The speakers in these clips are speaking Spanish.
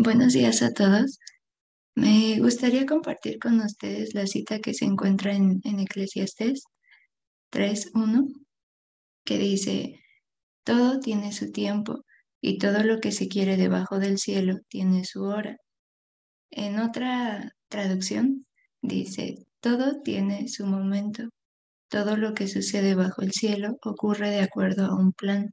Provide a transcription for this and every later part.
Buenos días a todos. Me gustaría compartir con ustedes la cita que se encuentra en, en Eclesiastés 3.1, que dice, todo tiene su tiempo y todo lo que se quiere debajo del cielo tiene su hora. En otra traducción dice, todo tiene su momento. Todo lo que sucede bajo el cielo ocurre de acuerdo a un plan.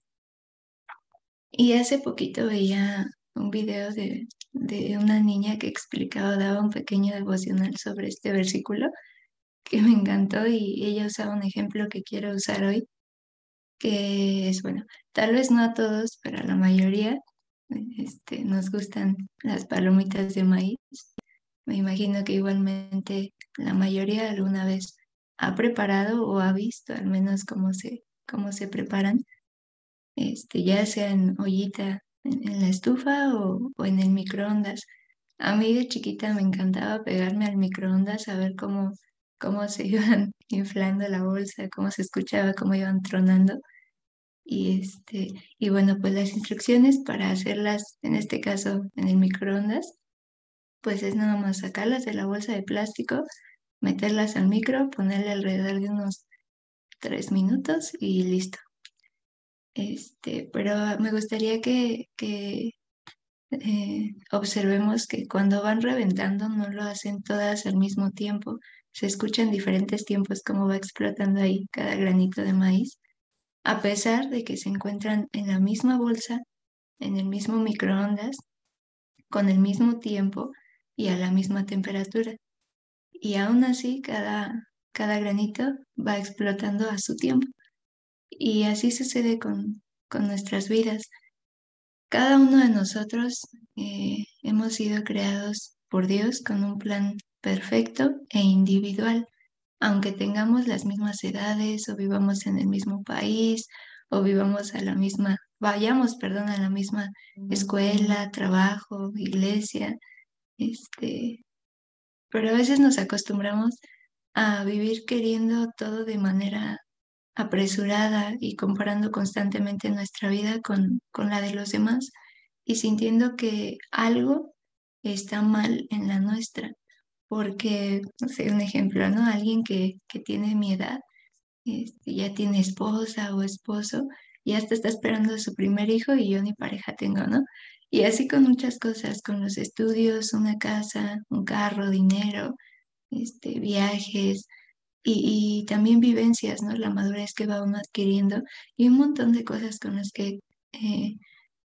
Y hace poquito veía un video de, de una niña que explicaba, daba un pequeño devocional sobre este versículo que me encantó y ella usaba un ejemplo que quiero usar hoy, que es, bueno, tal vez no a todos, pero a la mayoría este, nos gustan las palomitas de maíz. Me imagino que igualmente la mayoría alguna vez ha preparado o ha visto al menos cómo se, cómo se preparan, este, ya sea en ollita en, la estufa o, en el microondas. A mí de chiquita me encantaba pegarme al microondas a ver cómo, cómo se iban inflando la bolsa, cómo se escuchaba, cómo iban tronando. Y, este, y bueno, pues las instrucciones para hacerlas, en este caso en el microondas, pues es nada más sacarlas de la bolsa de plástico, meterlas al micro, ponerle alrededor de unos tres minutos y listo. Este, pero me gustaría que, eh, observemos que cuando van reventando no lo hacen todas al mismo tiempo. Se escucha en diferentes tiempos cómo va explotando ahí cada granito de maíz, a pesar de que se encuentran en la misma bolsa, en el mismo microondas, con el mismo tiempo y a la misma temperatura. Y aún así cada granito va explotando a su tiempo. Y así sucede con, con nuestras vidas. Cada uno de nosotros eh, hemos sido creados por Dios con un plan perfecto e individual, aunque tengamos las mismas edades o vivamos en el mismo país o vivamos a la misma, vayamos, perdón, a la misma escuela, trabajo, iglesia, este, pero a veces nos acostumbramos a vivir queriendo todo de manera apresurada y comparando constantemente nuestra vida con, con la de los demás y sintiendo que algo está mal en la nuestra. Porque, no sé, un ejemplo, ¿no? Alguien que, que tiene mi edad, este, ya tiene esposa o esposo, ya hasta está esperando su primer hijo y yo ni pareja tengo, ¿no? Y así con muchas cosas, con los estudios, una casa, un carro, dinero, este, viajes, y, también vivencias, ¿no? La madurez que va uno adquiriendo y un montón de cosas con las que eh,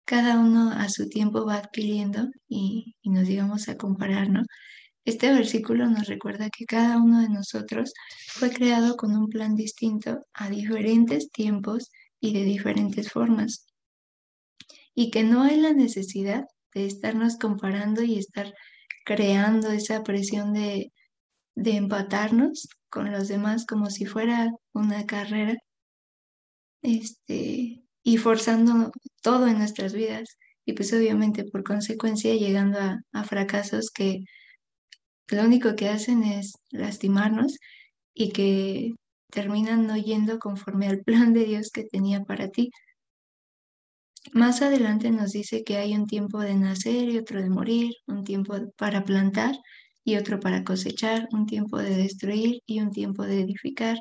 cada uno a su tiempo va adquiriendo y, y nos digamos a comparar, ¿no? Este versículo nos recuerda que cada uno de nosotros fue creado con un plan distinto a diferentes tiempos y de diferentes formas. Y que no hay la necesidad de estarnos comparando y estar creando esa presión de, de empatarnos con los demás como si fuera una carrera, este, y forzando todo en nuestras vidas. Y pues obviamente por consecuencia llegando a, a fracasos que lo único que hacen es lastimarnos y que terminan no yendo conforme al plan de Dios que tenía para ti. Más adelante nos dice que hay un tiempo de nacer y otro de morir, un tiempo para plantar y otro para cosechar, un tiempo de destruir y un tiempo de edificar,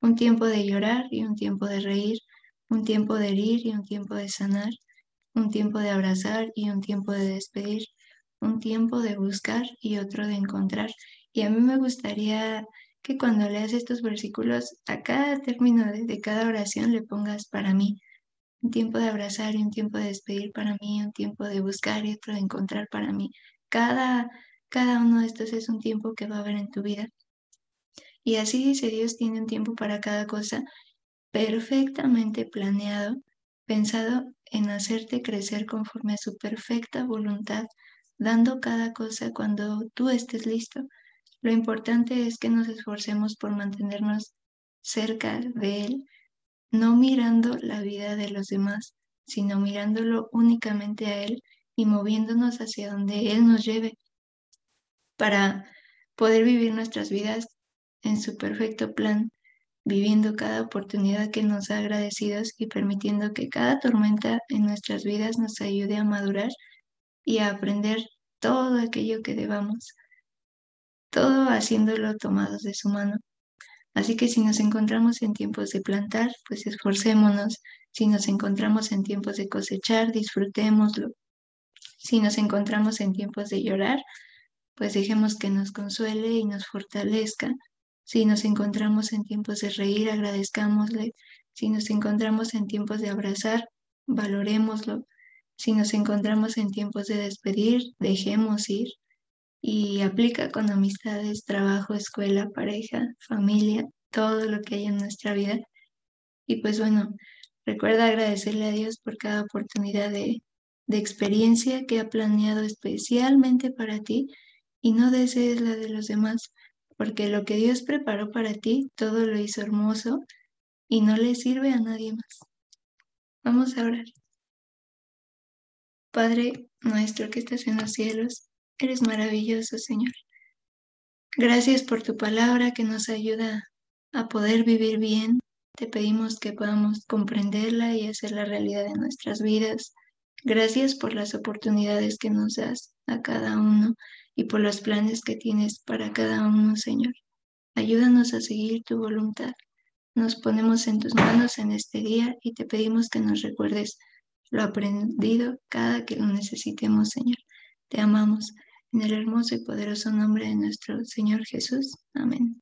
un tiempo de llorar y un tiempo de reír, un tiempo de herir y un tiempo de sanar, un tiempo de abrazar y un tiempo de despedir, un tiempo de buscar y otro de encontrar. Y a mí me gustaría que cuando leas estos versículos, a cada término de, de cada oración le pongas para mí. Un tiempo de abrazar y un tiempo de despedir para mí, un tiempo de buscar y otro de encontrar para mí. Cada cada uno de estos es un tiempo que va a haber en tu vida. Y así dice Dios tiene un tiempo para cada cosa perfectamente planeado, pensado en hacerte crecer conforme a su perfecta voluntad, dando cada cosa cuando tú estés listo. Lo importante es que nos esforcemos por mantenernos cerca de Él, no mirando la vida de los demás, sino mirándolo únicamente a Él y moviéndonos hacia donde Él nos lleve para poder vivir nuestras vidas en su perfecto plan, viviendo cada oportunidad que nos ha agradecidos y permitiendo que cada tormenta en nuestras vidas nos ayude a madurar y a aprender todo aquello que debamos, todo haciéndolo tomados de su mano. Así que si nos encontramos en tiempos de plantar, pues esforcémonos. Si nos encontramos en tiempos de cosechar, disfrutémoslo. Si nos encontramos en tiempos de llorar, pues dejemos que nos consuele y nos fortalezca. Si nos encontramos en tiempos de reír, agradezcámosle. Si nos encontramos en tiempos de abrazar, valorémoslo. Si nos encontramos en tiempos de despedir, dejemos ir y aplica con amistades, trabajo, escuela, pareja, familia, todo lo que hay en nuestra vida. Y pues bueno, recuerda agradecerle a Dios por cada oportunidad de, de experiencia que ha planeado especialmente para ti y no desees la de los demás, porque lo que Dios preparó para ti, todo lo hizo hermoso y no le sirve a nadie más. Vamos a orar. Padre nuestro que estás en los cielos, eres maravilloso, Señor. Gracias por tu palabra que nos ayuda a poder vivir bien. Te pedimos que podamos comprenderla y hacerla realidad en nuestras vidas. Gracias por las oportunidades que nos das a cada uno y por los planes que tienes para cada uno, Señor. Ayúdanos a seguir tu voluntad. Nos ponemos en tus manos en este día y te pedimos que nos recuerdes lo aprendido cada que lo necesitemos, Señor. Te amamos. En el hermoso y poderoso nombre de nuestro Señor Jesús. Amén.